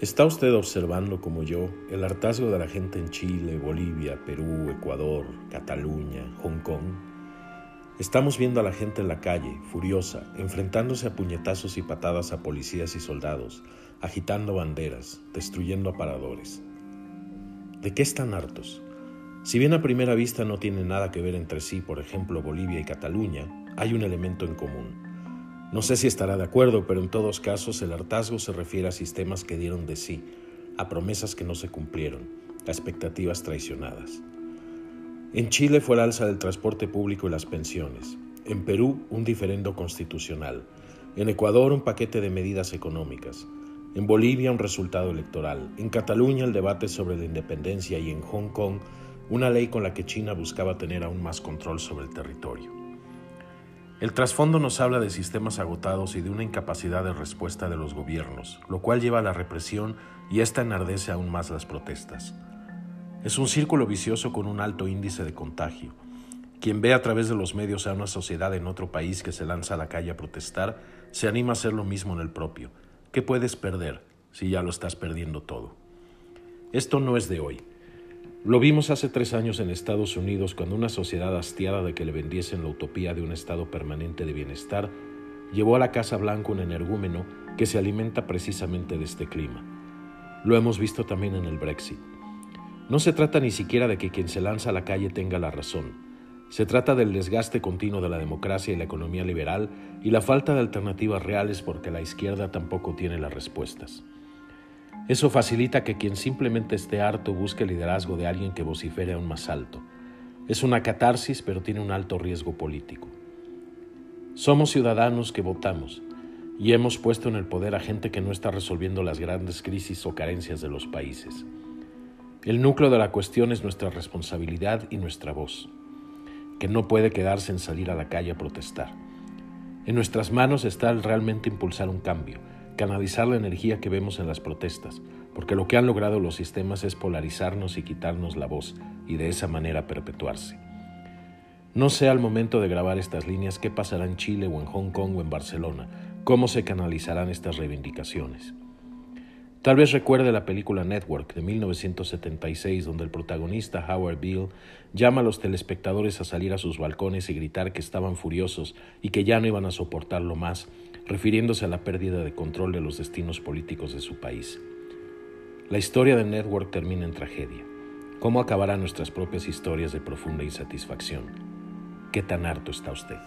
¿Está usted observando como yo el hartazgo de la gente en Chile, Bolivia, Perú, Ecuador, Cataluña, Hong Kong? Estamos viendo a la gente en la calle, furiosa, enfrentándose a puñetazos y patadas a policías y soldados, agitando banderas, destruyendo aparadores. ¿De qué están hartos? Si bien a primera vista no tienen nada que ver entre sí, por ejemplo Bolivia y Cataluña, hay un elemento en común no sé si estará de acuerdo, pero en todos casos el hartazgo se refiere a sistemas que dieron de sí, a promesas que no se cumplieron, a expectativas traicionadas. En Chile fue el alza del transporte público y las pensiones. En Perú, un diferendo constitucional. En Ecuador, un paquete de medidas económicas. En Bolivia, un resultado electoral. En Cataluña, el debate sobre la independencia. Y en Hong Kong, una ley con la que China buscaba tener aún más control sobre el territorio. El trasfondo nos habla de sistemas agotados y de una incapacidad de respuesta de los gobiernos, lo cual lleva a la represión y esta enardece aún más las protestas. Es un círculo vicioso con un alto índice de contagio. Quien ve a través de los medios a una sociedad en otro país que se lanza a la calle a protestar, se anima a hacer lo mismo en el propio. ¿Qué puedes perder si ya lo estás perdiendo todo? Esto no es de hoy. Lo vimos hace tres años en Estados Unidos cuando una sociedad hastiada de que le vendiesen la utopía de un estado permanente de bienestar llevó a la Casa Blanca un energúmeno que se alimenta precisamente de este clima. Lo hemos visto también en el Brexit. No se trata ni siquiera de que quien se lanza a la calle tenga la razón. Se trata del desgaste continuo de la democracia y la economía liberal y la falta de alternativas reales porque la izquierda tampoco tiene las respuestas. Eso facilita que quien simplemente esté harto busque el liderazgo de alguien que vocifere aún más alto. Es una catarsis, pero tiene un alto riesgo político. Somos ciudadanos que votamos y hemos puesto en el poder a gente que no está resolviendo las grandes crisis o carencias de los países. El núcleo de la cuestión es nuestra responsabilidad y nuestra voz, que no puede quedarse en salir a la calle a protestar. En nuestras manos está el realmente impulsar un cambio, canalizar la energía que vemos en las protestas, porque lo que han logrado los sistemas es polarizarnos y quitarnos la voz y de esa manera perpetuarse. No sé al momento de grabar estas líneas qué pasará en Chile o en Hong Kong o en Barcelona, cómo se canalizarán estas reivindicaciones. Tal vez recuerde la película Network de 1976, donde el protagonista Howard Beale llama a los telespectadores a salir a sus balcones y gritar que estaban furiosos y que ya no iban a soportarlo más refiriéndose a la pérdida de control de los destinos políticos de su país. La historia de Network termina en tragedia. ¿Cómo acabarán nuestras propias historias de profunda insatisfacción? ¿Qué tan harto está usted?